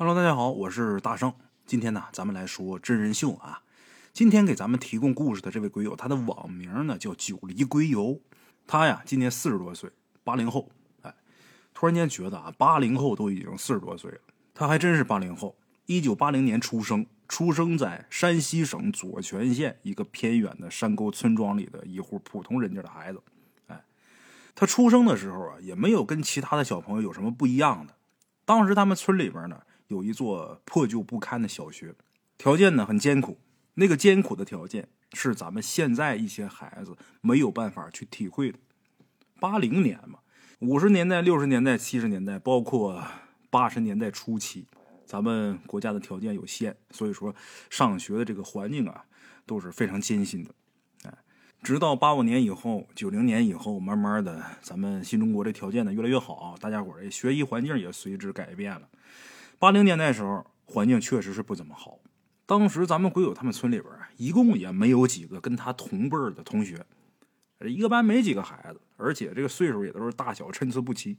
Hello，大家好，我是大圣。今天呢，咱们来说真人秀啊。今天给咱们提供故事的这位鬼友，他的网名呢叫九黎鬼友。他呀，今年四十多岁，八零后。哎，突然间觉得啊，八零后都已经四十多岁了。他还真是八零后，一九八零年出生，出生在山西省左权县一个偏远的山沟村庄里的一户普通人家的孩子。哎，他出生的时候啊，也没有跟其他的小朋友有什么不一样的。当时他们村里边呢。有一座破旧不堪的小学，条件呢很艰苦。那个艰苦的条件是咱们现在一些孩子没有办法去体会的。八零年嘛，五十年代、六十年代、七十年代，包括八十年代初期，咱们国家的条件有限，所以说上学的这个环境啊都是非常艰辛的。哎，直到八五年以后、九零年以后，慢慢的，咱们新中国这条件呢越来越好，大家伙儿学习环境也随之改变了。八零年代时候，环境确实是不怎么好。当时咱们鬼友他们村里边一共也没有几个跟他同辈的同学，一个班没几个孩子，而且这个岁数也都是大小参差不齐。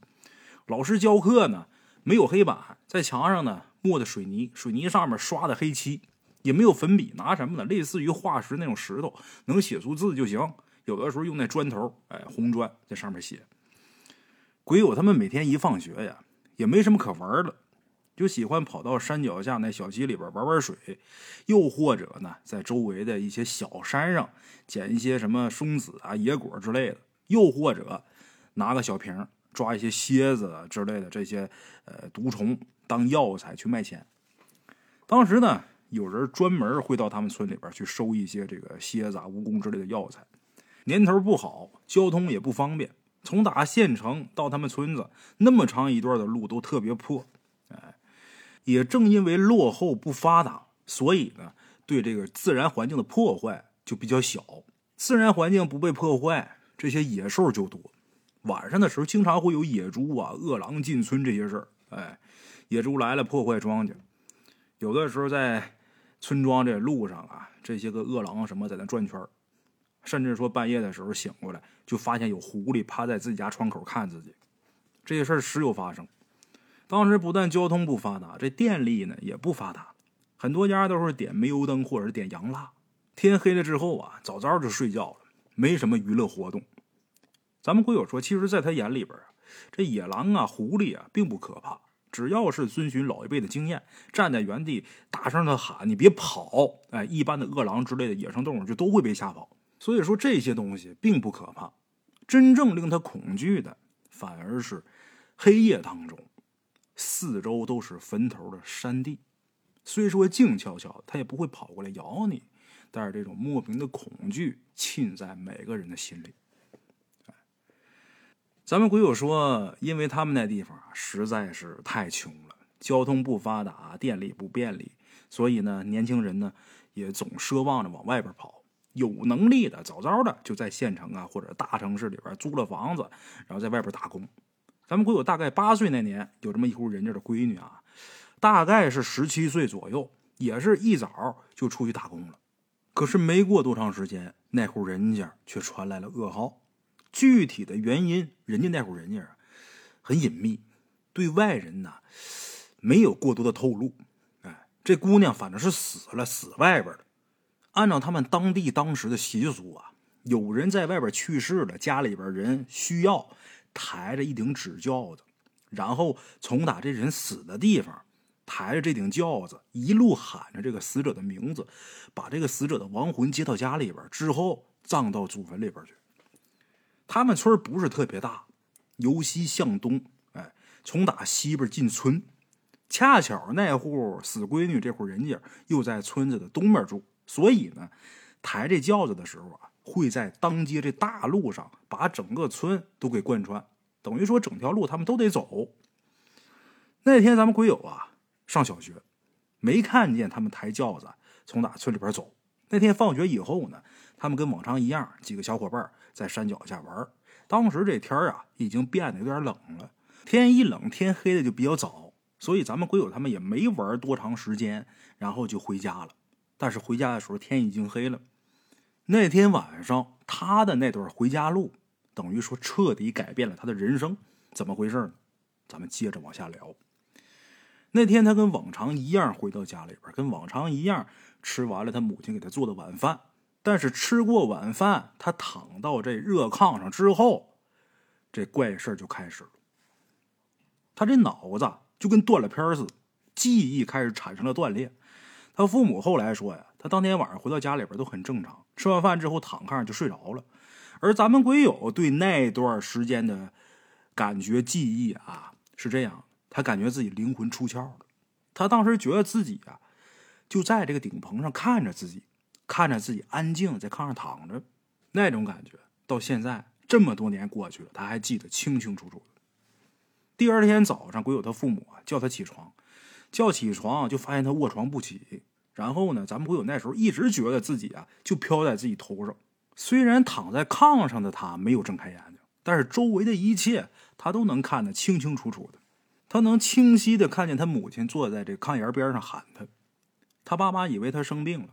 老师教课呢，没有黑板，在墙上呢抹的水泥，水泥上面刷的黑漆，也没有粉笔，拿什么呢？类似于化石那种石头，能写出字就行。有的时候用那砖头，哎，红砖在上面写。鬼友他们每天一放学呀，也没什么可玩的。就喜欢跑到山脚下那小溪里边玩玩水，又或者呢，在周围的一些小山上捡一些什么松子啊、野果之类的，又或者拿个小瓶抓一些蝎子之类的这些呃毒虫当药材去卖钱。当时呢，有人专门会到他们村里边去收一些这个蝎子、啊、蜈蚣之类的药材。年头不好，交通也不方便，从打县城到他们村子那么长一段的路都特别破。也正因为落后不发达，所以呢，对这个自然环境的破坏就比较小。自然环境不被破坏，这些野兽就多。晚上的时候，经常会有野猪啊、饿狼进村这些事儿。哎，野猪来了破坏庄稼，有的时候在村庄这路上啊，这些个饿狼什么在那转圈甚至说半夜的时候醒过来，就发现有狐狸趴在自己家窗口看自己。这些事儿时有发生。当时不但交通不发达，这电力呢也不发达，很多家都是点煤油灯或者点洋蜡。天黑了之后啊，早早就睡觉了，没什么娱乐活动。咱们鬼友说，其实，在他眼里边啊，这野狼啊、狐狸啊，并不可怕，只要是遵循老一辈的经验，站在原地大声的喊“你别跑”，哎，一般的饿狼之类的野生动物就都会被吓跑。所以说，这些东西并不可怕，真正令他恐惧的，反而是黑夜当中。四周都是坟头的山地，虽说静悄悄它，也不会跑过来咬你，但是这种莫名的恐惧沁在每个人的心里。咱们鬼友说，因为他们那地方实在是太穷了，交通不发达，电力不便利，所以呢，年轻人呢也总奢望着往外边跑。有能力的，早早的就在县城啊或者大城市里边租了房子，然后在外边打工。咱们国友大概八岁那年，有这么一户人家的闺女啊，大概是十七岁左右，也是一早就出去打工了。可是没过多长时间，那户人家却传来了噩耗。具体的原因，人家那户人家啊很隐秘，对外人呢没有过多的透露。哎，这姑娘反正是死了，死外边了。按照他们当地当时的习俗啊，有人在外边去世了，家里边人需要。抬着一顶纸轿子，然后从打这人死的地方抬着这顶轿子，一路喊着这个死者的名字，把这个死者的亡魂接到家里边之后葬到祖坟里边去。他们村不是特别大，由西向东，哎，从打西边进村，恰巧那户死闺女这户人家又在村子的东面住，所以呢，抬这轿子的时候啊。会在当街这大路上把整个村都给贯穿，等于说整条路他们都得走。那天咱们鬼友啊上小学，没看见他们抬轿子从哪村里边走。那天放学以后呢，他们跟往常一样，几个小伙伴在山脚下玩。当时这天啊已经变得有点冷了，天一冷天黑的就比较早，所以咱们鬼友他们也没玩多长时间，然后就回家了。但是回家的时候天已经黑了。那天晚上，他的那段回家路，等于说彻底改变了他的人生。怎么回事呢？咱们接着往下聊。那天他跟往常一样回到家里边，跟往常一样吃完了他母亲给他做的晚饭。但是吃过晚饭，他躺到这热炕上之后，这怪事就开始了。他这脑子就跟断了片似的，记忆开始产生了断裂。他父母后来说呀，他当天晚上回到家里边都很正常，吃完饭之后躺炕上就睡着了。而咱们鬼友对那段时间的感觉记忆啊是这样，他感觉自己灵魂出窍了。他当时觉得自己啊就在这个顶棚上看着自己。看着自己安静在炕上躺着，那种感觉到现在这么多年过去了，他还记得清清楚楚的。第二天早上，鬼友他父母啊叫他起床，叫起床就发现他卧床不起。然后呢，咱们鬼友那时候一直觉得自己啊就飘在自己头上。虽然躺在炕上的他没有睁开眼睛，但是周围的一切他都能看得清清楚楚的。他能清晰的看见他母亲坐在这炕沿边上喊他，他爸妈以为他生病了。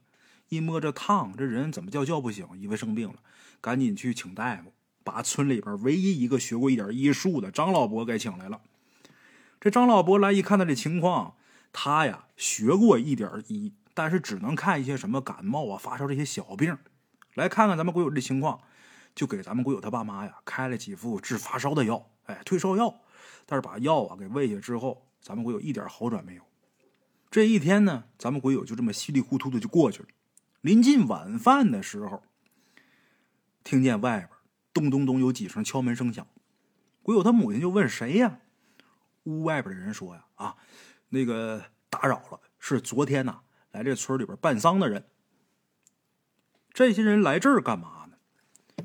一摸这烫，这人怎么叫叫不醒？以为生病了，赶紧去请大夫，把村里边唯一一个学过一点医术的张老伯给请来了。这张老伯来一看他这情况，他呀学过一点医，但是只能看一些什么感冒啊、发烧这些小病。来看看咱们鬼友这情况，就给咱们鬼友他爸妈呀开了几副治发烧的药，哎，退烧药。但是把药啊给喂下之后，咱们鬼友一点好转没有。这一天呢，咱们鬼友就这么稀里糊涂的就过去了。临近晚饭的时候，听见外边咚咚咚有几声敲门声响，鬼友他母亲就问谁呀？屋外边的人说呀：“啊，那个打扰了，是昨天呐来这村里边办丧的人。这些人来这儿干嘛呢？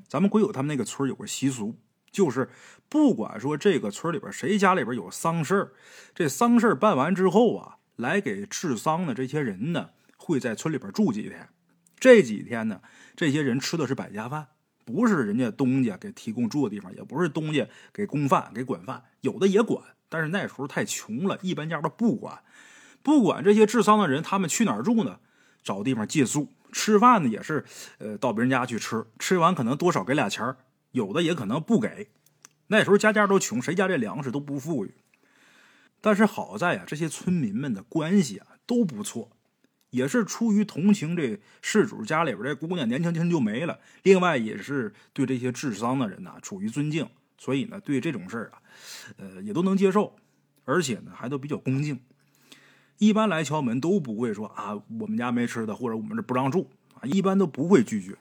咱们鬼友他们那个村有个习俗，就是不管说这个村里边谁家里边有丧事这丧事办完之后啊，来给治丧的这些人呢，会在村里边住几天。”这几天呢，这些人吃的是百家饭，不是人家东家给提供住的地方，也不是东家给供饭、给管饭，有的也管，但是那时候太穷了，一般家都不管。不管这些治丧的人，他们去哪儿住呢？找地方借宿，吃饭呢也是，呃，到别人家去吃，吃完可能多少给俩钱儿有的也可能不给。那时候家家都穷，谁家这粮食都不富裕。但是好在啊，这些村民们的关系啊都不错。也是出于同情这事主家里边这姑娘年轻轻就没了，另外也是对这些治丧的人呐处于尊敬，所以呢对这种事儿啊，呃也都能接受，而且呢还都比较恭敬。一般来敲门都不会说啊我们家没吃的或者我们这不让住啊，一般都不会拒绝。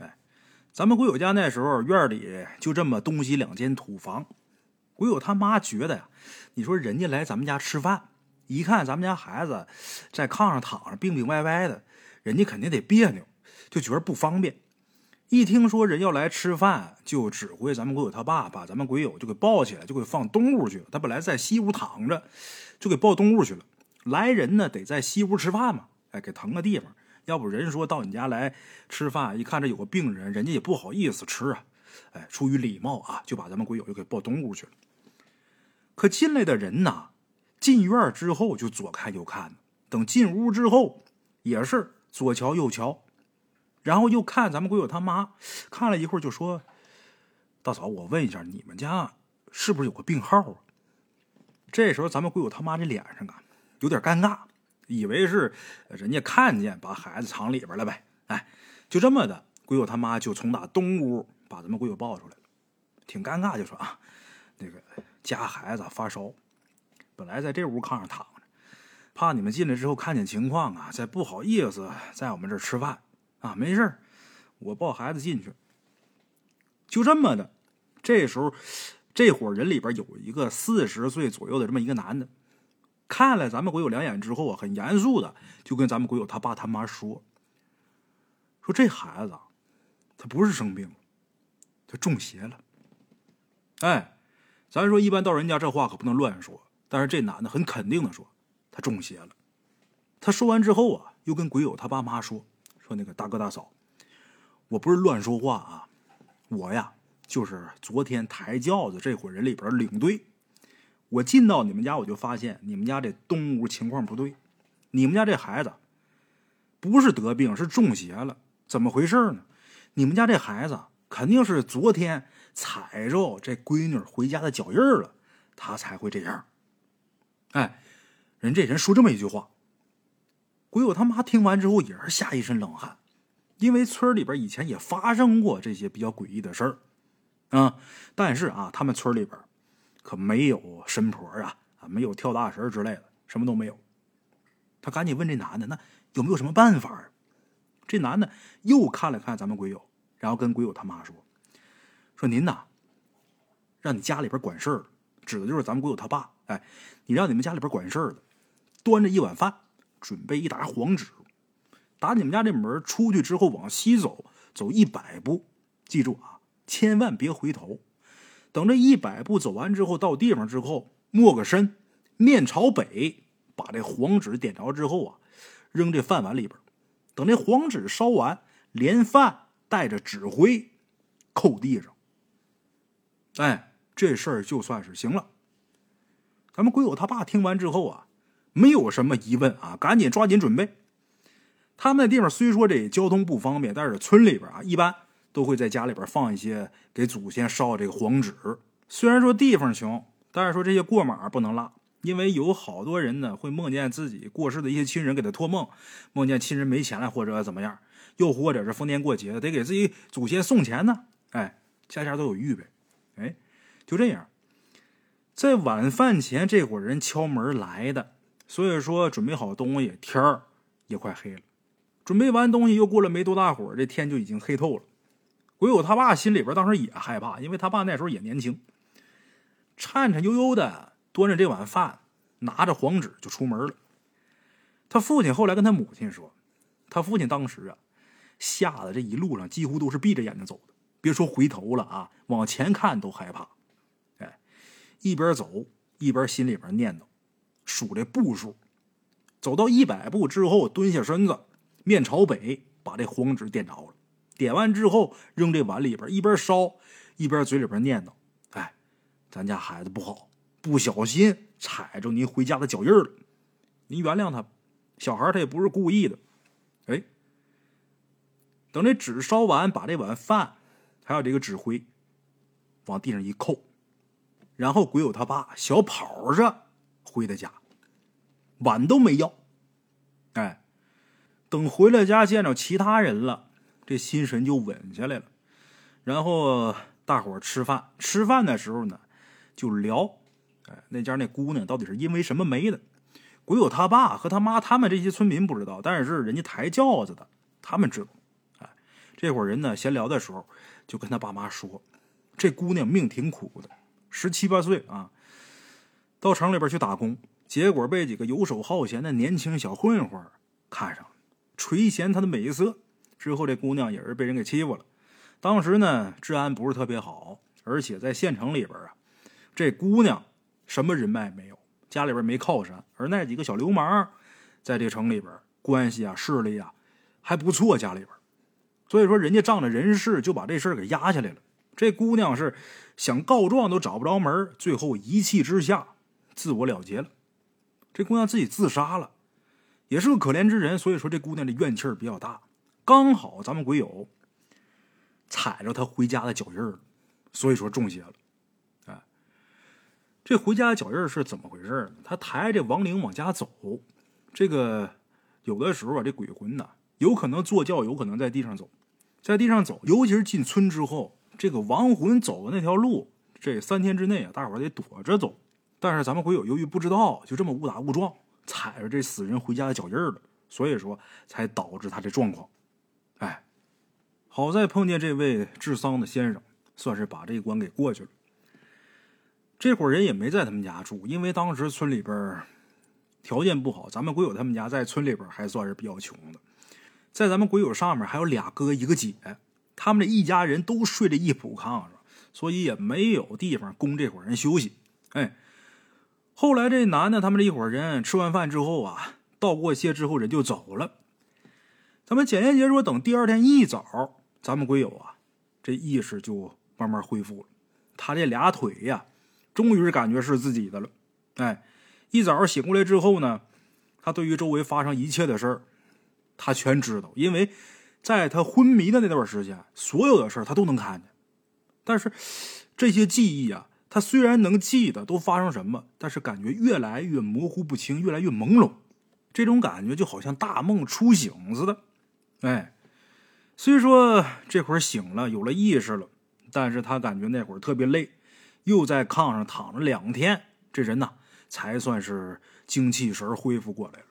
哎，咱们鬼友家那时候院里就这么东西两间土房，鬼友他妈觉得呀，你说人家来咱们家吃饭。一看咱们家孩子在炕上躺着，病病歪歪的，人家肯定得别扭，就觉得不方便。一听说人要来吃饭，就指挥咱们鬼友他爸把咱们鬼友就给抱起来，就给放东屋去了。他本来在西屋躺着，就给抱东屋去了。来人呢，得在西屋吃饭嘛，哎，给腾个地方。要不人说到你家来吃饭，一看这有个病人，人家也不好意思吃啊。哎，出于礼貌啊，就把咱们鬼友就给抱东屋去了。可进来的人呐。进院之后就左看右看，等进屋之后也是左瞧右瞧，然后又看咱们鬼友他妈，看了一会儿就说：“大嫂，我问一下，你们家是不是有个病号啊？”这时候咱们鬼友他妈这脸上啊有点尴尬，以为是人家看见把孩子藏里边了呗。哎，就这么的，鬼友他妈就从打东屋把咱们鬼友抱出来了，挺尴尬，就说啊，那个家孩子发烧。本来在这屋炕上躺着，怕你们进来之后看见情况啊，再不好意思在我们这儿吃饭啊。没事我抱孩子进去。就这么的，这时候这伙人里边有一个四十岁左右的这么一个男的，看了咱们鬼友两眼之后啊，很严肃的就跟咱们鬼友他爸他妈说：“说这孩子他不是生病，他中邪了。”哎，咱说一般到人家这话可不能乱说。但是这男的很肯定的说，他中邪了。他说完之后啊，又跟鬼友他爸妈说：“说那个大哥大嫂，我不是乱说话啊，我呀就是昨天抬轿子这伙人里边领队。我进到你们家，我就发现你们家这东屋情况不对，你们家这孩子不是得病，是中邪了。怎么回事呢？你们家这孩子肯定是昨天踩着这闺女回家的脚印了，他才会这样。”哎，人这人说这么一句话，鬼友他妈听完之后也是吓一身冷汗，因为村里边以前也发生过这些比较诡异的事儿，啊，但是啊，他们村里边可没有神婆啊，啊，没有跳大神之类的，什么都没有。他赶紧问这男的，那有没有什么办法？这男的又看了看咱们鬼友，然后跟鬼友他妈说：“说您呐，让你家里边管事儿指的就是咱们鬼友他爸。哎，你让你们家里边管事儿的，端着一碗饭，准备一沓黄纸，打你们家这门出去之后往西走，走一百步，记住啊，千万别回头。等这一百步走完之后，到地方之后，摸个身，面朝北。”把这黄纸点着之后啊，扔这饭碗里边，等这黄纸烧完，连饭带着纸灰扣地上。哎，这事儿就算是行了。咱们鬼友他爸听完之后啊，没有什么疑问啊，赶紧抓紧准备。他们那地方虽说这交通不方便，但是村里边啊，一般都会在家里边放一些给祖先烧这个黄纸。虽然说地方穷，但是说这些过马不能落。因为有好多人呢，会梦见自己过世的一些亲人给他托梦，梦见亲人没钱了或者怎么样，又或者是逢年过节得给自己祖先送钱呢。哎，家家都有预备。哎，就这样，在晚饭前，这伙人敲门来的，所以说准备好东西，天儿也快黑了。准备完东西，又过了没多大会儿，这天就已经黑透了。鬼友他爸心里边当时也害怕，因为他爸那时候也年轻，颤颤悠悠的。端着这碗饭，拿着黄纸就出门了。他父亲后来跟他母亲说，他父亲当时啊，吓得这一路上几乎都是闭着眼睛走的，别说回头了啊，往前看都害怕。哎，一边走一边心里边念叨，数这步数。走到一百步之后，蹲下身子，面朝北，把这黄纸点着了。点完之后，扔这碗里边，一边烧一边嘴里边念叨：“哎，咱家孩子不好。”不小心踩着您回家的脚印了，您原谅他。小孩他也不是故意的。哎，等这纸烧完，把这碗饭还有这个纸灰往地上一扣，然后鬼友他爸小跑着回的家，碗都没要。哎，等回了家见着其他人了，这心神就稳下来了。然后大伙吃饭，吃饭的时候呢，就聊。哎，那家那姑娘到底是因为什么没的？鬼友他爸和他妈他们这些村民不知道，但是人家抬轿子的他们知道。哎，这伙人呢闲聊的时候，就跟他爸妈说，这姑娘命挺苦的，十七八岁啊，到城里边去打工，结果被几个游手好闲的年轻小混混看上，垂涎她的美色。之后这姑娘也是被人给欺负了。当时呢治安不是特别好，而且在县城里边啊，这姑娘。什么人脉没有，家里边没靠山，而那几个小流氓，在这城里边关系啊、势力啊还不错，家里边，所以说人家仗着人势就把这事儿给压下来了。这姑娘是想告状都找不着门，最后一气之下自我了结了。这姑娘自己自杀了，也是个可怜之人，所以说这姑娘的怨气儿比较大。刚好咱们鬼友踩着他回家的脚印儿，所以说中邪了。哎这回家的脚印儿是怎么回事呢？他抬着亡灵往家走，这个有的时候啊，这鬼魂呢，有可能坐轿，有可能在地上走，在地上走，尤其是进村之后，这个亡魂走的那条路，这三天之内啊，大伙得躲着走。但是咱们鬼友由于不知道，就这么误打误撞踩着这死人回家的脚印儿了，所以说才导致他这状况。好在碰见这位治丧的先生，算是把这一关给过去了。这伙人也没在他们家住，因为当时村里边条件不好。咱们鬼友他们家在村里边还算是比较穷的，在咱们鬼友上面还有俩哥一个姐，他们这一家人都睡在一铺炕上，所以也没有地方供这伙人休息。哎，后来这男的他们这一伙人吃完饭之后啊，道过谢之后人就走了。咱们简言杰说，等第二天一早，咱们鬼友啊，这意识就慢慢恢复了，他这俩腿呀。终于是感觉是自己的了，哎，一早醒过来之后呢，他对于周围发生一切的事儿，他全知道，因为在他昏迷的那段时间，所有的事儿他都能看见。但是这些记忆啊，他虽然能记得都发生什么，但是感觉越来越模糊不清，越来越朦胧。这种感觉就好像大梦初醒似的。哎，虽说这会儿醒了，有了意识了，但是他感觉那会儿特别累，又在炕上躺了两天，这人呐才算是精气神恢复过来了。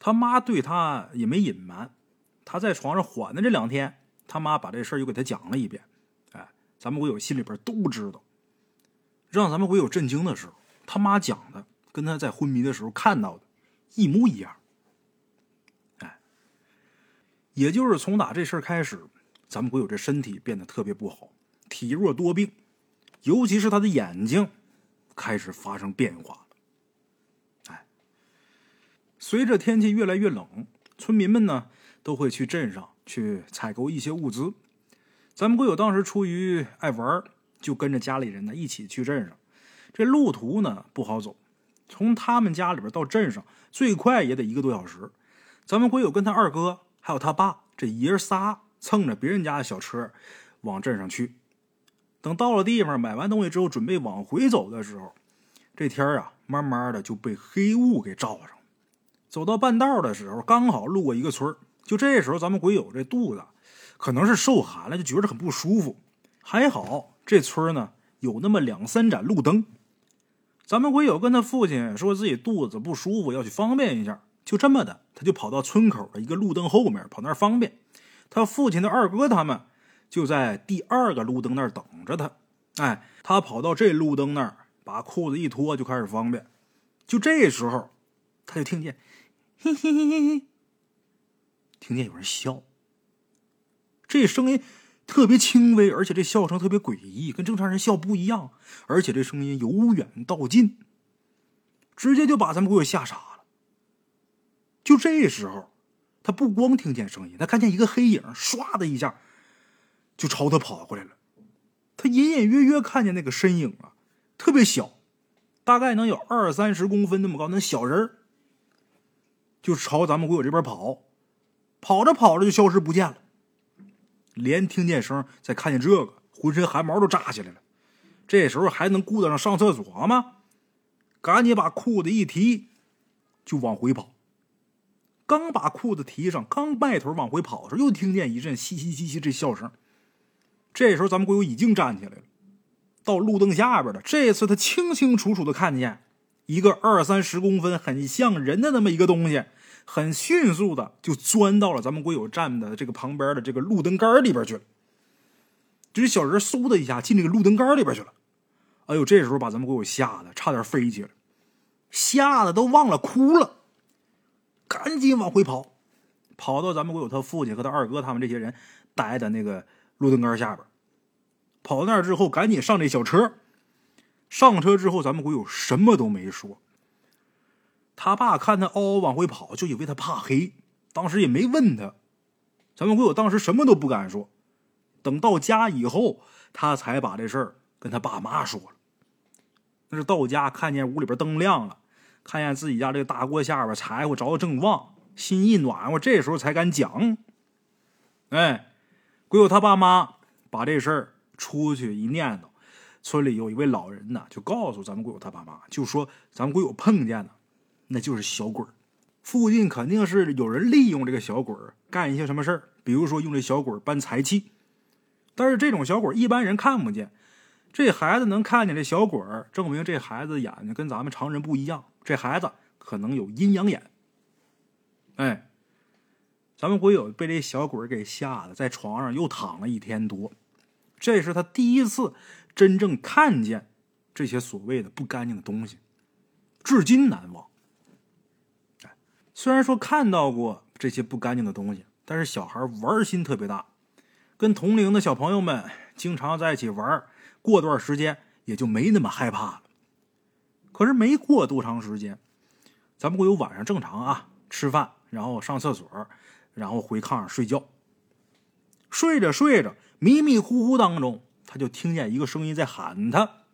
他妈对他也没隐瞒，他在床上缓的这两天，他妈把这事儿又给他讲了一遍。哎，咱们鬼友心里边都知道。让咱们鬼友震惊的是，他妈讲的跟他在昏迷的时候看到的一模一样。也就是从打这事儿开始，咱们鬼友这身体变得特别不好，体弱多病，尤其是他的眼睛开始发生变化了。哎，随着天气越来越冷，村民们呢都会去镇上去采购一些物资。咱们鬼友当时出于爱玩就跟着家里人呢一起去镇上，这路途呢不好走，从他们家里边到镇上最快也得一个多小时。咱们鬼友跟他二哥还有他爸这爷仨蹭着别人家的小车往镇上去。等到了地方买完东西之后，准备往回走的时候，这天啊慢慢的就被黑雾给罩上。走到半道的时候，刚好路过一个村就这时候咱们鬼友这肚子可能是受寒了，就觉着很不舒服。还好。这村呢有那么两三盏路灯，咱们鬼友跟他父亲说自己肚子不舒服，要去方便一下，就这么的，他就跑到村口的一个路灯后面，跑那儿方便。他父亲的二哥他们就在第二个路灯那儿等着他。哎，他跑到这路灯那儿，把裤子一脱，就开始方便。就这时候，他就听见，嘿嘿嘿嘿，听见有人笑，这声音。特别轻微，而且这笑声特别诡异，跟正常人笑不一样。而且这声音由远到近，直接就把咱们鬼友吓傻了。就这时候，他不光听见声音，他看见一个黑影，唰的一下就朝他跑过来了。他隐隐约约看见那个身影啊，特别小，大概能有二三十公分那么高，那小人就朝咱们鬼友这边跑，跑着跑着就消失不见了。连听见声，再看见这个，浑身汗毛都炸起来了。这时候还能顾得上上厕所吗？赶紧把裤子一提，就往回跑。刚把裤子提上，刚迈腿往回跑的时候，又听见一阵嘻嘻嘻嘻这笑声。这时候咱们鬼友已经站起来了，到路灯下边了。这次他清清楚楚的看见一个二三十公分、很像人的那么一个东西。很迅速的就钻到了咱们国友站的这个旁边的这个路灯杆里边去了，这小人嗖的一下进这个路灯杆里边去了。哎呦，这时候把咱们鬼友吓得差点飞起来，吓得都忘了哭了，赶紧往回跑，跑到咱们国友他父亲和他二哥他们这些人待的那个路灯杆下边，跑到那儿之后赶紧上这小车，上车之后咱们国友什么都没说。他爸看他嗷嗷往回跑，就以为他怕黑，当时也没问他。咱们国友当时什么都不敢说。等到家以后，他才把这事儿跟他爸妈说了。那是到家看见屋里边灯亮了，看见自己家这个大锅下边柴火着的正旺，心一暖和，这时候才敢讲。哎，鬼友他爸妈把这事儿出去一念叨，村里有一位老人呢，就告诉咱们鬼友他爸妈，就说咱们鬼友碰见了。那就是小鬼儿附近肯定是有人利用这个小鬼儿干一些什么事儿，比如说用这小鬼儿搬财气。但是这种小鬼一般人看不见，这孩子能看见这小鬼儿证明这孩子眼睛跟咱们常人不一样，这孩子可能有阴阳眼。哎，咱们鬼友被这小鬼儿给吓得在床上又躺了一天多，这是他第一次真正看见这些所谓的不干净的东西，至今难忘。虽然说看到过这些不干净的东西，但是小孩玩心特别大，跟同龄的小朋友们经常在一起玩，过段时间也就没那么害怕了。可是没过多长时间，咱们会有晚上正常啊，吃饭，然后上厕所，然后回炕上睡觉。睡着睡着，迷迷糊糊当中，他就听见一个声音在喊他：“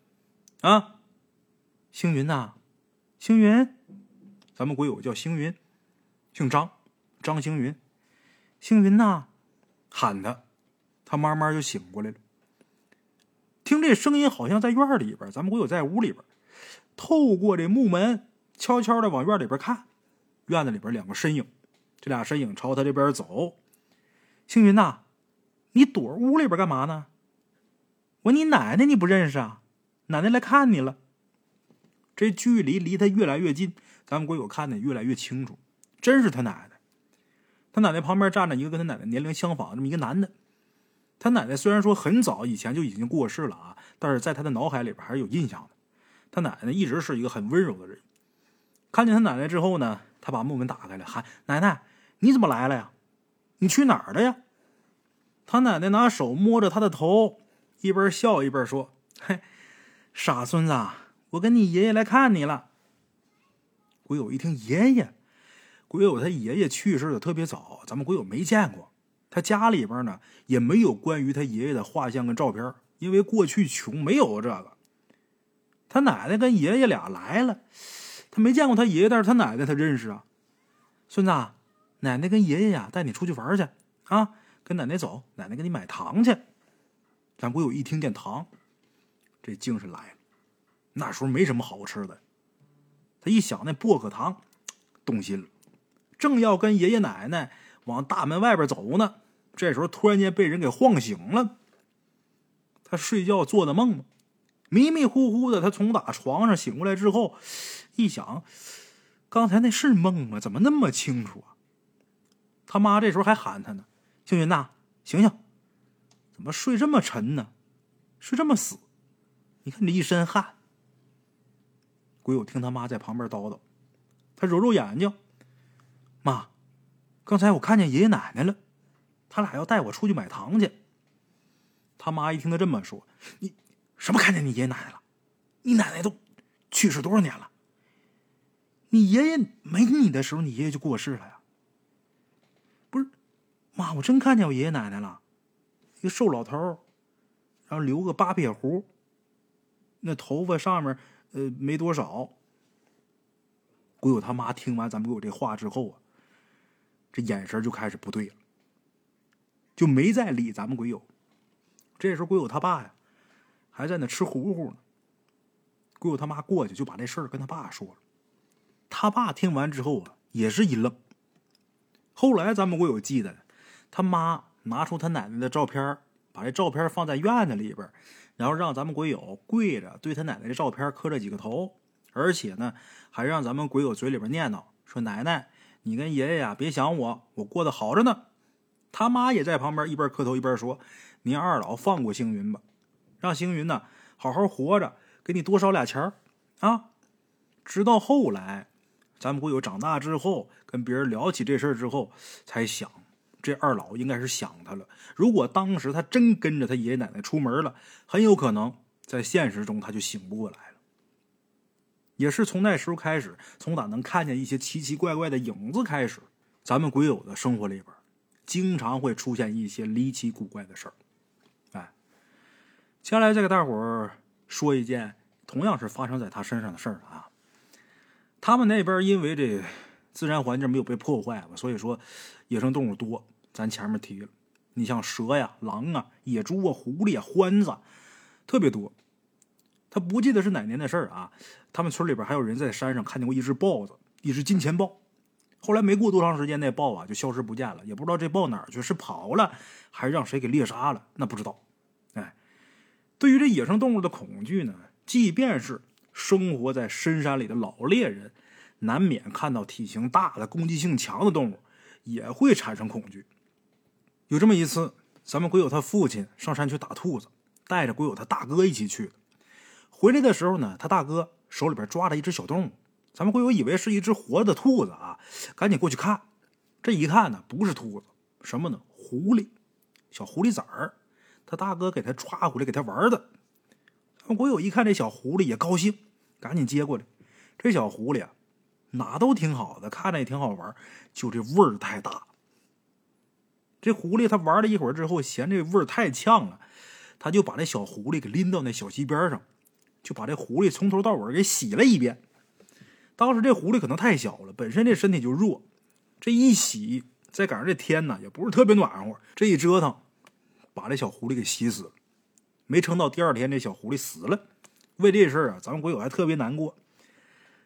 啊，星云呐，星云，咱们鬼友叫星云。”姓张，张星云，星云呐，喊他，他慢慢就醒过来了。听这声音好像在院里边，咱们鬼友在屋里边，透过这木门悄悄的往院里边看，院子里边两个身影，这俩身影朝他这边走。星云呐，你躲屋里边干嘛呢？我你奶奶你不认识啊？奶奶来看你了。这距离离他越来越近，咱们鬼友看的越来越清楚，真是他奶奶。他奶奶旁边站着一个跟他奶奶年龄相仿这么一个男的。他奶奶虽然说很早以前就已经过世了啊，但是在他的脑海里边还是有印象的。他奶奶一直是一个很温柔的人。看见他奶奶之后呢，他把木门打开了，喊：“奶奶，你怎么来了呀？你去哪儿了呀？”他奶奶拿手摸着他的头，一边笑一边说：“嘿，傻孙子。”我跟你爷爷来看你了。鬼友一听，爷爷，鬼友他爷爷去世的特别早，咱们鬼友没见过。他家里边呢也没有关于他爷爷的画像跟照片，因为过去穷，没有这个。他奶奶跟爷爷俩来了，他没见过他爷爷，但是他奶奶他认识啊。孙子，奶奶跟爷爷呀带你出去玩去啊，跟奶奶走，奶奶给你买糖去。咱鬼友一听见糖，这精神来了。那时候没什么好吃的，他一想那薄荷糖，动心了，正要跟爷爷奶奶往大门外边走呢，这时候突然间被人给晃醒了。他睡觉做的梦吗迷迷糊糊的，他从打床上醒过来之后，一想，刚才那是梦吗？怎么那么清楚啊？他妈这时候还喊他呢：“星云呐，醒醒，怎么睡这么沉呢？睡这么死？你看你一身汗。”鬼友听他妈在旁边叨叨，他揉揉眼睛，妈，刚才我看见爷爷奶奶了，他俩要带我出去买糖去。他妈一听他这么说，你什么看见你爷爷奶奶了？你奶奶都去世多少年了？你爷爷没你的时候，你爷爷就过世了呀？不是，妈，我真看见我爷爷奶奶了，一个瘦老头，然后留个八撇胡，那头发上面。呃，没多少。鬼友他妈听完咱们鬼友这话之后啊，这眼神就开始不对了，就没再理咱们鬼友。这时候鬼友他爸呀，还在那吃糊糊呢。鬼友他妈过去就把这事儿跟他爸说了。他爸听完之后啊，也是一愣。后来咱们鬼友记得，他妈拿出他奶奶的照片，把这照片放在院子里边。然后让咱们鬼友跪着对他奶奶的照片磕了几个头，而且呢，还让咱们鬼友嘴里边念叨说：“奶奶，你跟爷爷呀，别想我，我过得好着呢。”他妈也在旁边一边磕头一边说：“您二老放过星云吧，让星云呢好好活着，给你多烧俩钱儿啊。”直到后来，咱们鬼友长大之后，跟别人聊起这事儿之后，才想。这二老应该是想他了。如果当时他真跟着他爷爷奶奶出门了，很有可能在现实中他就醒不过来了。也是从那时候开始，从哪能看见一些奇奇怪怪的影子开始，咱们鬼友的生活里边，经常会出现一些离奇古怪的事儿。哎，接下来再给大伙儿说一件同样是发生在他身上的事儿啊。他们那边因为这自然环境没有被破坏嘛，所以说野生动物多。咱前面提了，你像蛇呀、狼啊、野猪啊、狐狸啊、獾子，特别多。他不记得是哪年的事儿啊。他们村里边还有人在山上看见过一只豹子，一只金钱豹。后来没过多长时间，那豹啊就消失不见了，也不知道这豹哪儿去，是跑了还是让谁给猎杀了，那不知道。哎，对于这野生动物的恐惧呢，即便是生活在深山里的老猎人，难免看到体型大的、攻击性强的动物，也会产生恐惧。有这么一次，咱们鬼友他父亲上山去打兔子，带着鬼友他大哥一起去的。回来的时候呢，他大哥手里边抓着一只小动物，咱们鬼友以为是一只活的兔子啊，赶紧过去看。这一看呢，不是兔子，什么呢？狐狸，小狐狸崽儿。他大哥给他抓回来给他玩的。咱们鬼友一看这小狐狸也高兴，赶紧接过来。这小狐狸啊，哪都挺好的，看着也挺好玩，就这味儿太大。这狐狸他玩了一会儿之后，嫌这味儿太呛了，他就把这小狐狸给拎到那小溪边上，就把这狐狸从头到尾给洗了一遍。当时这狐狸可能太小了，本身这身体就弱，这一洗，再赶上这天呢，也不是特别暖和，这一折腾，把这小狐狸给洗死了。没撑到第二天，这小狐狸死了。为这事儿啊，咱们鬼友还特别难过。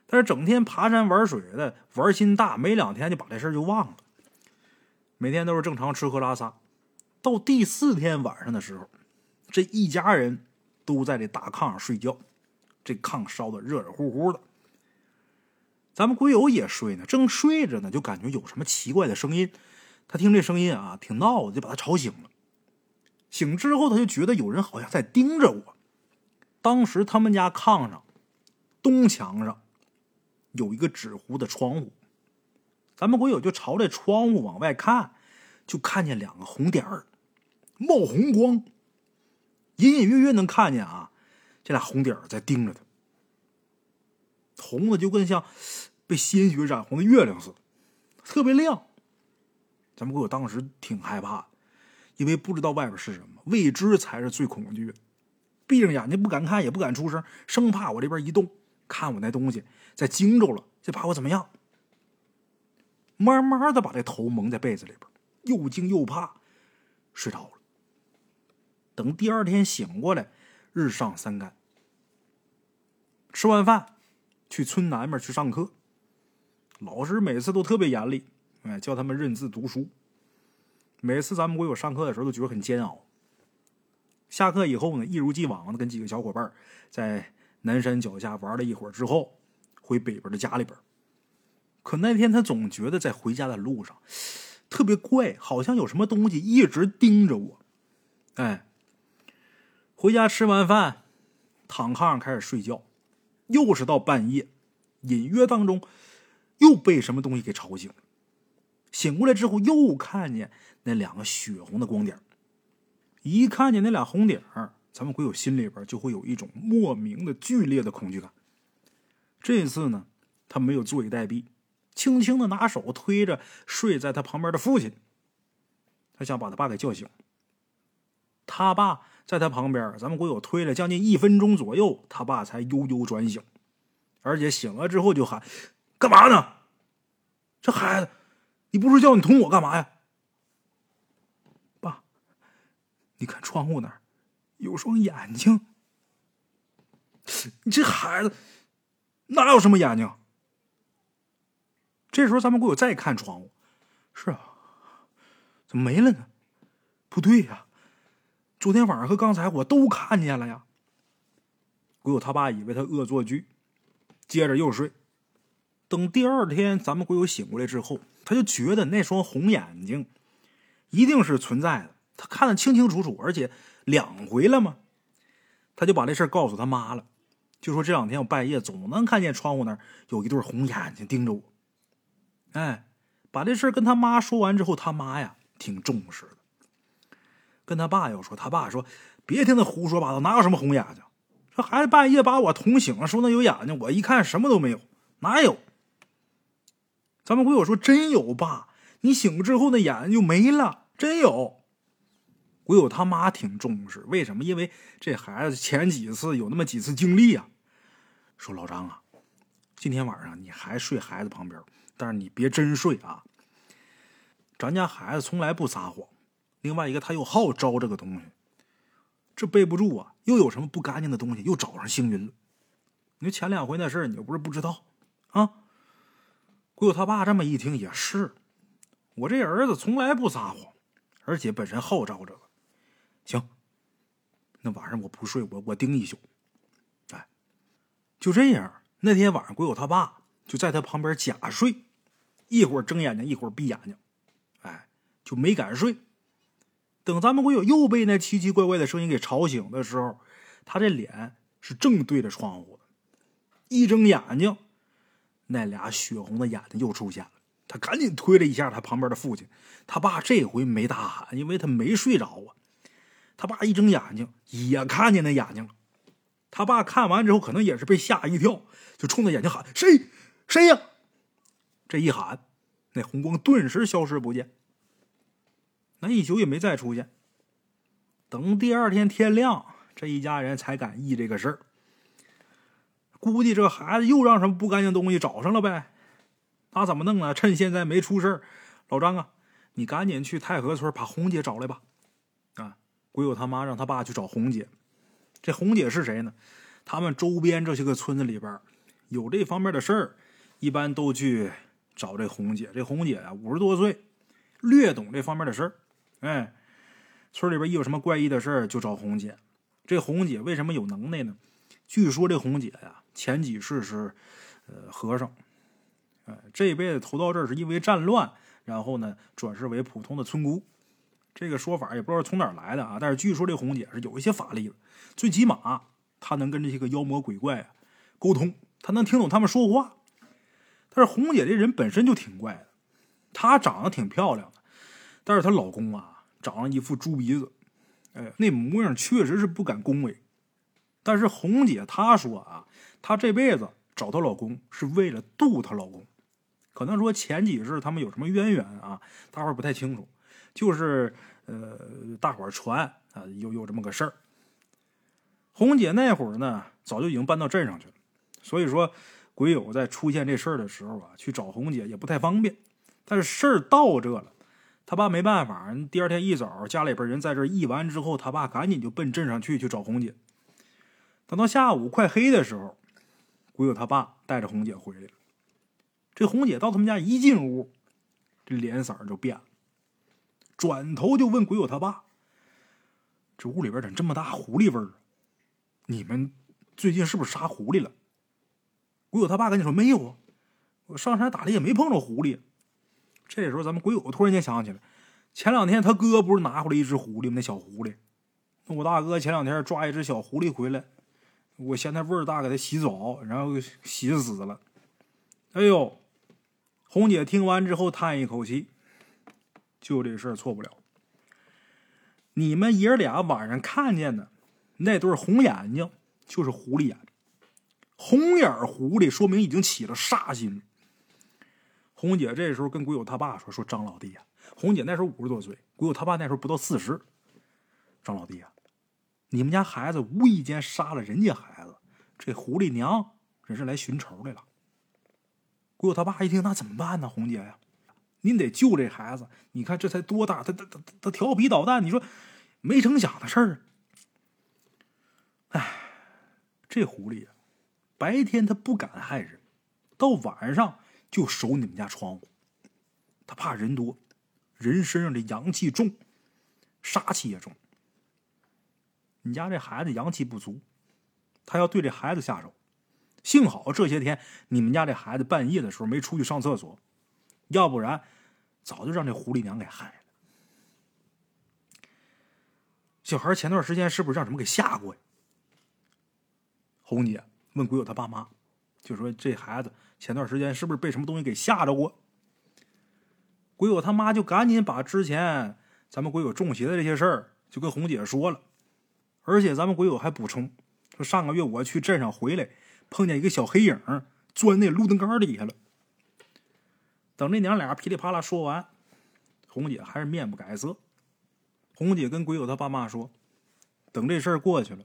但是整天爬山玩水的玩心大，没两天就把这事儿就忘了。每天都是正常吃喝拉撒。到第四天晚上的时候，这一家人都在这大炕上睡觉，这炕烧的热热乎乎的。咱们鬼友也睡呢，正睡着呢，就感觉有什么奇怪的声音。他听这声音啊，挺闹的，就把他吵醒了。醒之后，他就觉得有人好像在盯着我。当时他们家炕上东墙上。有一个纸糊的窗户，咱们鬼友就朝这窗户往外看，就看见两个红点儿冒红光，隐隐约约能看见啊，这俩红点儿在盯着他，红的就跟像被鲜血染红的月亮似的，特别亮。咱们鬼友当时挺害怕，因为不知道外边是什么，未知才是最恐惧的。闭上眼睛不敢看，也不敢出声，生怕我这边一动。看我那东西在惊着了，就怕我怎么样？慢慢的把这头蒙在被子里边，又惊又怕，睡着了。等第二天醒过来，日上三竿。吃完饭，去村南面去上课。老师每次都特别严厉，哎，叫他们认字读书。每次咱们国友上课的时候，都觉得很煎熬。下课以后呢，一如既往的跟几个小伙伴在。南山脚下玩了一会儿之后，回北边的家里边。可那天他总觉得在回家的路上特别怪，好像有什么东西一直盯着我。哎，回家吃完饭，躺炕上开始睡觉，又是到半夜，隐约当中又被什么东西给吵醒了。醒过来之后，又看见那两个血红的光点一看见那俩红点。咱们鬼友心里边就会有一种莫名的剧烈的恐惧感。这次呢，他没有坐以待毙，轻轻的拿手推着睡在他旁边的父亲，他想把他爸给叫醒。他爸在他旁边，咱们鬼友推了将近一分钟左右，他爸才悠悠转醒，而且醒了之后就喊：“干嘛呢？这孩子，你不睡觉，你捅我干嘛呀？”爸，你看窗户那儿。有双眼睛，你这孩子哪有什么眼睛？这时候咱们鬼友再看窗户，是啊，怎么没了呢？不对呀，昨天晚上和刚才我都看见了呀。鬼友他爸以为他恶作剧，接着又睡。等第二天咱们鬼友醒过来之后，他就觉得那双红眼睛一定是存在的，他看得清清楚楚，而且。两回了嘛？他就把这事告诉他妈了，就说这两天我半夜总能看见窗户那儿有一对红眼睛盯着我。哎，把这事跟他妈说完之后，他妈呀挺重视的。跟他爸又说，他爸说别听他胡说八道，哪有什么红眼睛？这孩子半夜把我捅醒了，说那有眼睛，我一看什么都没有，哪有？咱们鬼友说真有爸，你醒了之后那眼睛就没了，真有。鬼友他妈挺重视，为什么？因为这孩子前几次有那么几次经历啊。说老张啊，今天晚上你还睡孩子旁边，但是你别真睡啊。咱家孩子从来不撒谎，另外一个他又好招这个东西，这背不住啊。又有什么不干净的东西，又找上星云了。你说前两回那事儿，你又不是不知道啊。鬼友他爸这么一听也是，我这儿子从来不撒谎，而且本身好招这个。行，那晚上我不睡，我我盯一宿。哎，就这样。那天晚上，鬼友他爸就在他旁边假睡，一会儿睁眼睛，一会儿闭眼睛，哎，就没敢睡。等咱们鬼友又被那奇奇怪怪的声音给吵醒的时候，他这脸是正对着窗户，一睁眼睛，那俩血红的眼睛又出现了。他赶紧推了一下他旁边的父亲，他爸这回没大喊，因为他没睡着啊。他爸一睁眼睛，也看见那眼睛了。他爸看完之后，可能也是被吓一跳，就冲着眼睛喊：“谁？谁呀？”这一喊，那红光顿时消失不见。那一宿也没再出现。等第二天天亮，这一家人才敢议这个事儿。估计这孩子又让什么不干净东西找上了呗？那怎么弄啊？趁现在没出事老张啊，你赶紧去太和村把红姐找来吧。啊鬼友他妈让他爸去找红姐，这红姐是谁呢？他们周边这些个村子里边有这方面的事儿，一般都去找这红姐。这红姐啊，五十多岁，略懂这方面的事儿。哎，村里边一有什么怪异的事儿，就找红姐。这红姐为什么有能耐呢？据说这红姐呀，前几世是呃和尚，哎，这一辈子投到这儿是因为战乱，然后呢转世为普通的村姑。这个说法也不知道从哪儿来的啊，但是据说这红姐是有一些法力的，最起码。她能跟这些个妖魔鬼怪啊沟通，她能听懂他们说话。但是红姐这人本身就挺怪的，她长得挺漂亮，但是她老公啊长了一副猪鼻子，哎，那模样确实是不敢恭维。但是红姐她说啊，她这辈子找她老公是为了渡她老公，可能说前几世他们有什么渊源啊，大伙儿不太清楚。就是呃，大伙儿传啊，有有这么个事儿。红姐那会儿呢，早就已经搬到镇上去了，所以说鬼友在出现这事儿的时候啊，去找红姐也不太方便。但是事儿到这了，他爸没办法，第二天一早家里边人在这议完之后，他爸赶紧就奔镇上去去找红姐。等到下午快黑的时候，鬼友他爸带着红姐回来了。这红姐到他们家一进屋，这脸色就变了，转头就问鬼友他爸：“这屋里边怎么这么大狐狸味儿？”你们最近是不是杀狐狸了？鬼友他爸跟你说没有啊，我上山打猎也没碰着狐狸。这时候，咱们鬼友突然间想起来，前两天他哥不是拿回来一只狐狸吗？那小狐狸，那我大哥前两天抓一只小狐狸回来，我嫌它味儿大，给它洗澡，然后洗死了。哎呦，红姐听完之后叹一口气，就这事儿错不了。你们爷俩晚上看见的。那对红眼睛就是狐狸眼，红眼狐狸说明已经起了煞心。红姐这时候跟鬼友他爸说：“说张老弟呀，红姐那时候五十多岁，鬼友他爸那时候不到四十。张老弟呀，你们家孩子无意间杀了人家孩子，这狐狸娘人是来寻仇来了。”鬼友他爸一听，那怎么办呢？红姐呀，您得救这孩子。你看这才多大，他他他他调皮捣蛋，你说没成想的事儿。哎，这狐狸呀，白天他不敢害人，到晚上就守你们家窗户。他怕人多，人身上的阳气重，杀气也重。你家这孩子阳气不足，他要对这孩子下手。幸好这些天你们家这孩子半夜的时候没出去上厕所，要不然早就让这狐狸娘给害了。小孩前段时间是不是让什么给吓过呀？红姐问鬼友他爸妈，就说这孩子前段时间是不是被什么东西给吓着过？鬼友他妈就赶紧把之前咱们鬼友中邪的这些事儿就跟红姐说了，而且咱们鬼友还补充说，上个月我去镇上回来，碰见一个小黑影钻那路灯杆底下了。等这娘俩噼里啪啦说完，红姐还是面不改色。红姐跟鬼友他爸妈说，等这事儿过去了，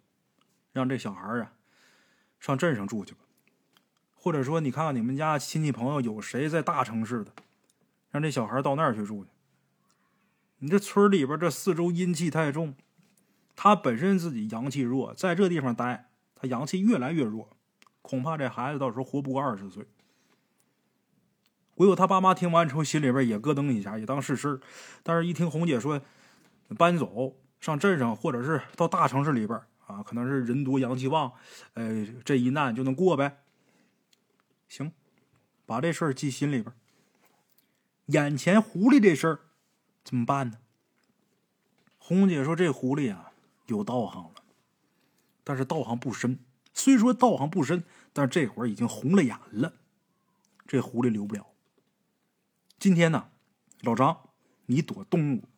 让这小孩啊。上镇上住去吧，或者说，你看看你们家亲戚朋友有谁在大城市的，让这小孩到那儿去住去。你这村里边这四周阴气太重，他本身自己阳气弱，在这地方待，他阳气越来越弱，恐怕这孩子到时候活不过二十岁。唯有他爸妈听完之后，心里边也咯噔一下，也当是事。但是一听红姐说搬走上镇上，或者是到大城市里边。啊，可能是人多阳气旺，呃，这一难就能过呗。行，把这事儿记心里边。眼前狐狸这事儿怎么办呢？红姐说：“这狐狸啊，有道行了，但是道行不深。虽说道行不深，但是这会儿已经红了眼了。这狐狸留不了。今天呢，老张，你躲东屋，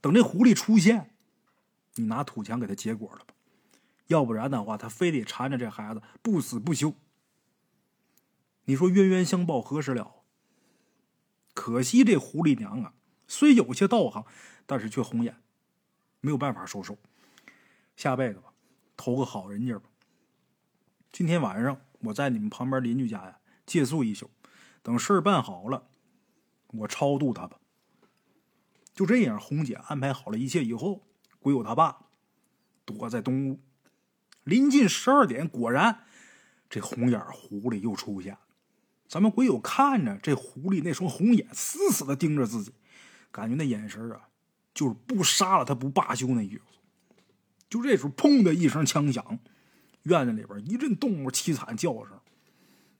等这狐狸出现，你拿土墙给他结果了吧。”要不然的话，他非得缠着这孩子不死不休。你说冤冤相报何时了？可惜这狐狸娘啊，虽有些道行，但是却红眼，没有办法收手。下辈子吧，投个好人家吧。今天晚上我在你们旁边邻居家呀借宿一宿，等事儿办好了，我超度他吧。就这样，红姐安排好了一切以后，鬼友他爸躲在东屋。临近十二点，果然这红眼狐狸又出现了。咱们鬼友看着这狐狸那双红眼，死死的盯着自己，感觉那眼神啊，就是不杀了他不罢休那意思。就这时候，砰的一声枪响，院子里边一阵动物凄惨叫声。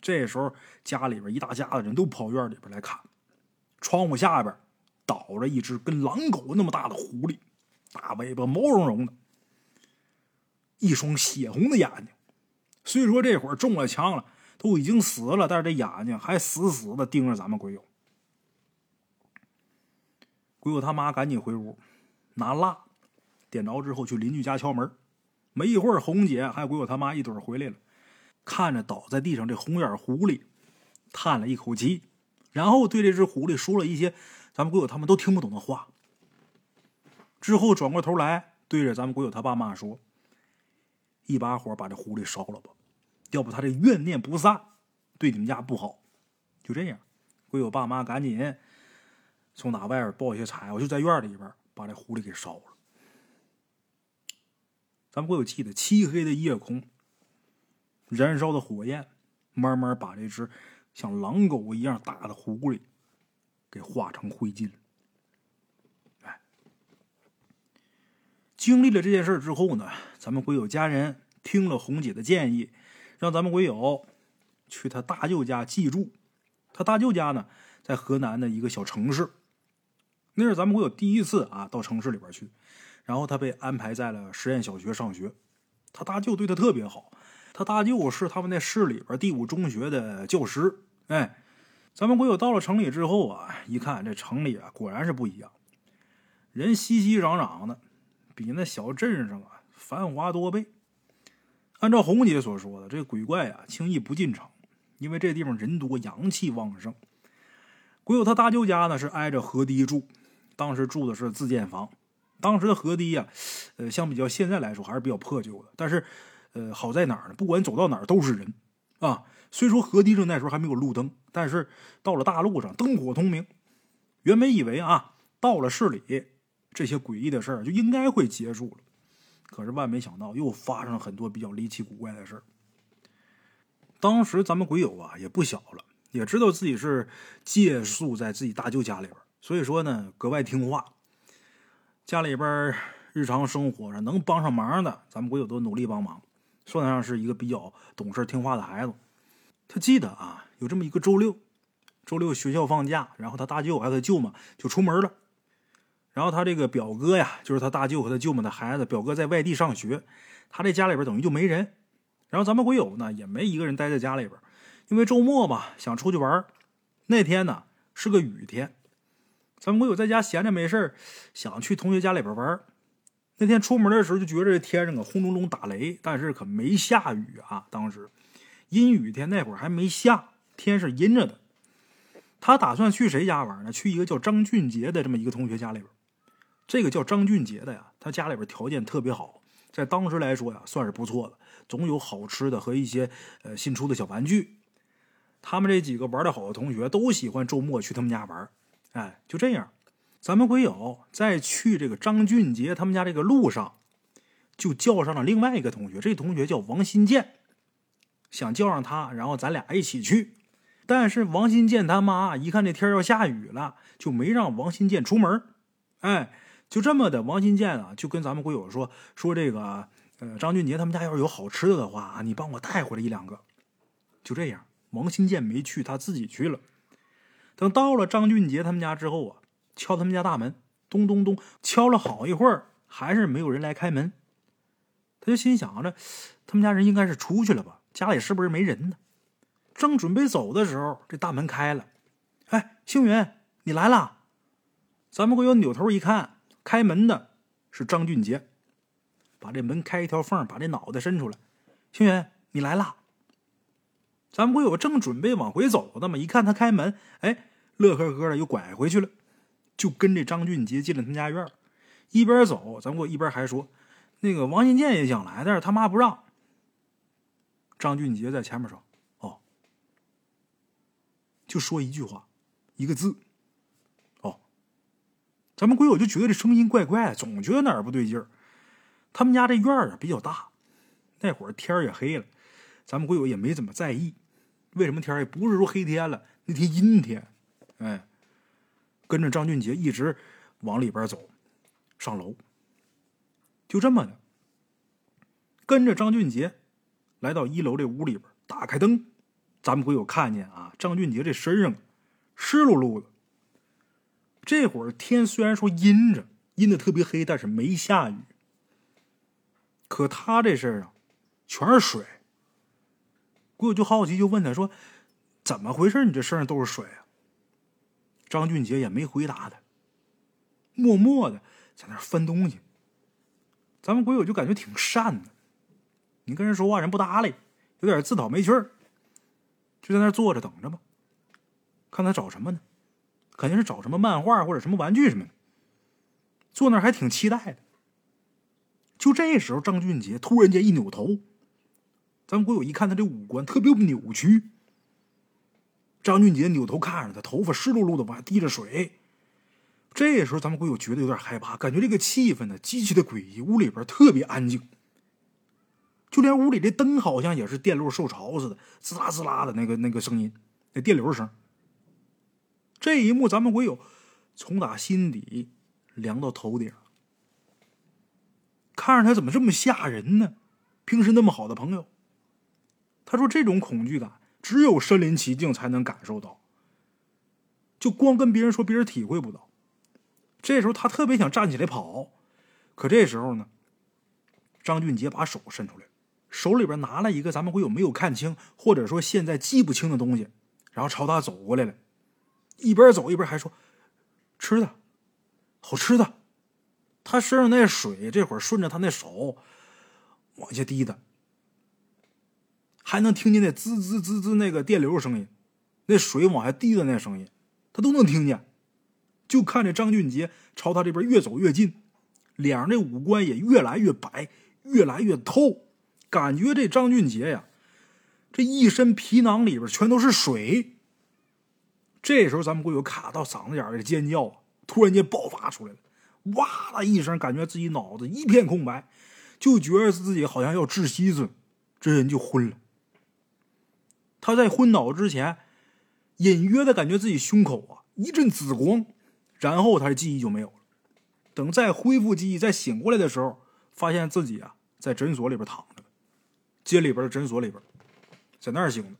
这时候，家里边一大家子人都跑院里边来看，窗户下边倒着一只跟狼狗那么大的狐狸，大尾巴毛茸茸的，一双血红的眼睛。虽说这会儿中了枪了，都已经死了，但是这眼睛还死死的盯着咱们鬼友。鬼友他妈赶紧回屋拿蜡，点着之后去邻居家敲门。没一会儿，红姐还有鬼友他妈一堆回来了。看着倒在地上这红眼狐狸，叹了一口气，然后对这只狐狸说了一些咱们鬼友他们都听不懂的话。之后转过头来，对着咱们鬼友他爸妈说：“一把火把这狐狸烧了吧，要不他这怨念不散，对你们家不好。”就这样，鬼友爸妈赶紧从哪外边抱一些柴火，就在院里边把这狐狸给烧了。咱们鬼友记得漆黑的夜空。燃烧的火焰，慢慢把这只像狼狗一样大的狐狸给化成灰烬。哎，经历了这件事之后呢，咱们鬼友家人听了红姐的建议，让咱们鬼友去他大舅家寄住。他大舅家呢，在河南的一个小城市。那是咱们鬼友第一次啊到城市里边去，然后他被安排在了实验小学上学。他大舅对他特别好。他大舅是他们那市里边第五中学的教师。哎，咱们鬼友到了城里之后啊，一看这城里啊，果然是不一样，人熙熙攘攘的，比那小镇上啊繁华多倍。按照红姐所说的，这鬼怪啊轻易不进城，因为这地方人多，阳气旺盛。鬼友他大舅家呢是挨着河堤住，当时住的是自建房。当时的河堤呀，呃，相比较现在来说还是比较破旧的，但是。呃，好在哪儿呢？不管走到哪儿都是人，啊，虽说河堤上那时候还没有路灯，但是到了大路上灯火通明。原本以为啊，到了市里这些诡异的事儿就应该会结束了，可是万没想到又发生了很多比较离奇古怪的事。当时咱们鬼友啊也不小了，也知道自己是借宿在自己大舅家里边，所以说呢格外听话，家里边日常生活上能帮上忙的，咱们鬼友都努力帮忙。算得上是一个比较懂事听话的孩子。他记得啊，有这么一个周六，周六学校放假，然后他大舅还有他舅妈就出门了。然后他这个表哥呀，就是他大舅和他舅母的孩子，表哥在外地上学，他这家里边等于就没人。然后咱们鬼友呢，也没一个人待在家里边，因为周末嘛，想出去玩。那天呢是个雨天，咱们鬼友在家闲着没事想去同学家里边玩。那天出门的时候就觉着这天上啊轰隆隆打雷，但是可没下雨啊。当时阴雨天那会儿还没下，天是阴着的。他打算去谁家玩呢？去一个叫张俊杰的这么一个同学家里边。这个叫张俊杰的呀，他家里边条件特别好，在当时来说呀算是不错的，总有好吃的和一些呃新出的小玩具。他们这几个玩的好的同学都喜欢周末去他们家玩。哎，就这样。咱们鬼友在去这个张俊杰他们家这个路上，就叫上了另外一个同学，这同学叫王新建，想叫上他，然后咱俩一起去。但是王新建他妈一看这天要下雨了，就没让王新建出门。哎，就这么的，王新建啊就跟咱们鬼友说说这个，呃，张俊杰他们家要是有好吃的的话，你帮我带回来一两个。就这样，王新建没去，他自己去了。等到了张俊杰他们家之后啊。敲他们家大门，咚咚咚，敲了好一会儿，还是没有人来开门。他就心想着，他们家人应该是出去了吧？家里是不是没人呢？正准备走的时候，这大门开了。哎，星云，你来了！咱们鬼友扭头一看，开门的是张俊杰，把这门开一条缝，把这脑袋伸出来。星云，你来了！咱们鬼友正准备往回走的吗，一看他开门，哎，乐呵呵的又拐回去了。就跟这张俊杰进了他家院一边走，咱我一边还说：“那个王新建也想来，但是他妈不让。”张俊杰在前面说：“哦。”就说一句话，一个字：“。”咱们鬼友就觉得这声音怪怪，总觉得哪儿不对劲儿。他们家这院儿啊比较大，那会儿天也黑了，咱们鬼友也没怎么在意。为什么天也不是说黑天了，那天阴天。哎，跟着张俊杰一直往里边走，上楼。就这么的，跟着张俊杰来到一楼这屋里边，打开灯，咱们鬼友看见啊，张俊杰这身上湿漉漉的。这会儿天虽然说阴着，阴的特别黑，但是没下雨。可他这身啊全是水。鬼友就好奇，就问他说：“怎么回事？你这身上都是水啊？”张俊杰也没回答他，默默的在那翻东西。咱们鬼友就感觉挺善的，你跟人说话人不搭理，有点自讨没趣儿，就在那坐着等着吧，看他找什么呢？肯定是找什么漫画或者什么玩具什么的。坐那还挺期待的。就这时候，张俊杰突然间一扭头，咱们鬼友一看他这五官特别扭曲。张俊杰扭头看着他，头发湿漉漉的，往下滴着水。这时候，咱们鬼友觉得有点害怕，感觉这个气氛呢极其的诡异。屋里边特别安静，就连屋里的灯好像也是电路受潮似的，滋啦滋啦的那个那个声音，那电流声。这一幕，咱们鬼友从打心底凉到头顶。看着他怎么这么吓人呢？平时那么好的朋友，他说这种恐惧感只有身临其境才能感受到，就光跟别人说，别人体会不到。这时候他特别想站起来跑，可这时候呢，张俊杰把手伸出来，手里边拿了一个咱们会有没有看清，或者说现在记不清的东西，然后朝他走过来了，一边走一边还说：“吃的，好吃的。”他身上那水这会儿顺着他那手往下滴的，还能听见那滋滋滋滋那个电流声音，那水往下滴的那声音，他都能听见。就看着张俊杰朝他这边越走越近，脸上这五官也越来越白，越来越透，感觉这张俊杰呀，这一身皮囊里边全都是水。这时候，咱们会有卡到嗓子眼的尖叫，突然间爆发出来了，哇的一声，感觉自己脑子一片空白，就觉得自己好像要窒息似的，这人就昏了。他在昏倒之前，隐约的感觉自己胸口啊一阵紫光。然后他的记忆就没有了。等再恢复记忆、再醒过来的时候，发现自己啊在诊所里边躺着，街里边的诊所里边，在那儿醒的。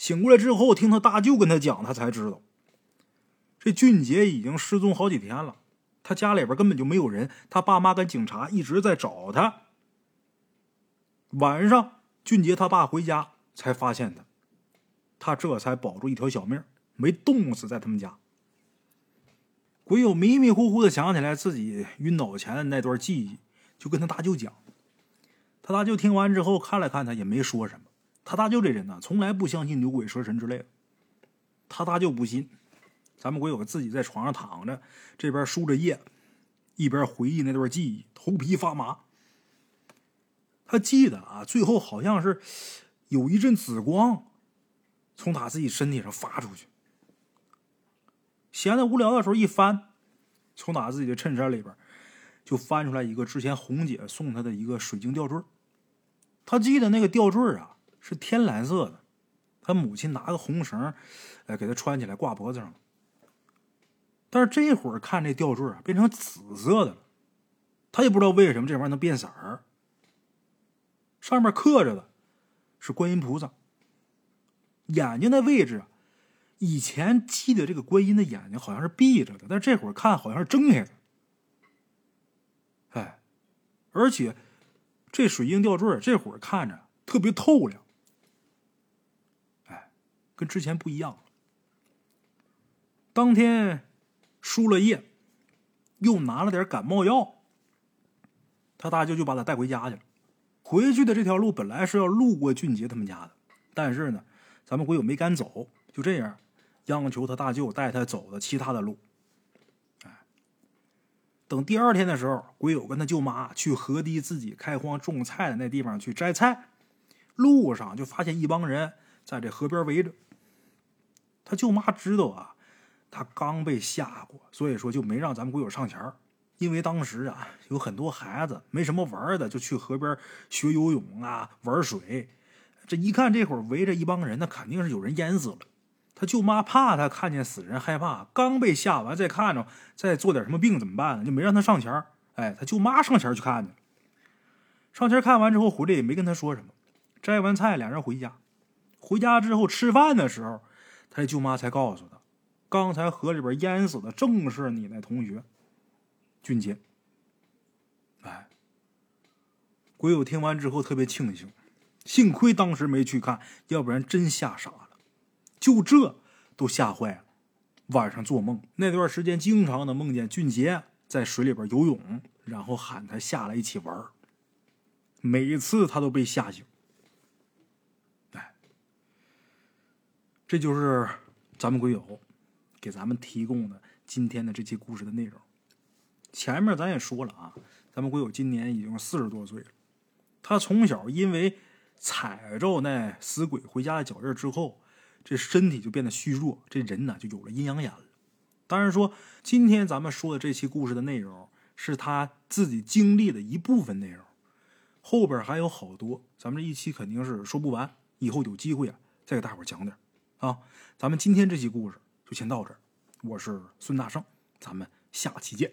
醒过来之后，听他大舅跟他讲，他才知道，这俊杰已经失踪好几天了。他家里边根本就没有人，他爸妈跟警察一直在找他。晚上，俊杰他爸回家才发现他，他这才保住一条小命，没冻死在他们家。鬼友迷迷糊糊的想起来自己晕倒前的那段记忆，就跟他大舅讲。他大舅听完之后看了看他，也没说什么。他大舅这人呢，从来不相信牛鬼蛇神之类的。他大舅不信。咱们鬼友自己在床上躺着，这边输着液，一边回忆那段记忆，头皮发麻。他记得啊，最后好像是有一阵紫光从他自己身体上发出去。闲的无聊的时候，一翻，从他自己的衬衫里边，就翻出来一个之前红姐送他的一个水晶吊坠。他记得那个吊坠啊是天蓝色的，他母亲拿个红绳，哎，给他穿起来挂脖子上。但是这会儿看这吊坠啊，变成紫色的了。他也不知道为什么这玩意儿能变色儿。上面刻着的是观音菩萨，眼睛的位置。以前记得这个观音的眼睛好像是闭着的，但这会儿看好像是睁开的。哎，而且这水晶吊坠这会儿看着特别透亮，跟之前不一样。当天输了液，又拿了点感冒药，他大舅就把他带回家去了。回去的这条路本来是要路过俊杰他们家的，但是呢，咱们鬼友没敢走，就这样。央求他大舅带他走的其他的路。等第二天的时候，鬼友跟他舅妈去河堤自己开荒种菜的那地方去摘菜，路上就发现一帮人在这河边围着。他舅妈知道啊，他刚被吓过，所以说就没让咱们鬼友上前因为当时啊，有很多孩子没什么玩的，就去河边学游泳啊，玩水。这一看，这会儿围着一帮人，那肯定是有人淹死了。他舅妈怕他看见死人害怕，刚被吓完，再看着再做点什么病怎么办呢？就没让他上前哎，他舅妈上前去看去。上前看完之后回来也没跟他说什么，摘完菜俩人回家。回家之后吃饭的时候，那舅妈才告诉他，刚才河里边淹死的正是你那同学。俊杰，哎，鬼友听完之后特别庆幸，幸亏当时没去看，要不然真吓傻了。就这都吓坏了。晚上做梦那段时间，经常的梦见俊杰在水里边游泳，然后喊他下来一起玩每次他都被吓醒。这就是咱们鬼友给咱们提供的今天的这期故事的内容。前面咱也说了啊，咱们鬼友今年已经四十多岁了。他从小因为踩着那死鬼回家的脚印之后，这身体就变得虚弱，这人呢就有了阴阳眼了。当然说，今天咱们说的这期故事的内容是他自己经历的一部分内容，后边还有好多，咱们这一期肯定是说不完。以后有机会啊，再给大伙讲点啊。咱们今天这期故事就先到这儿，我是孙大圣，咱们下期见。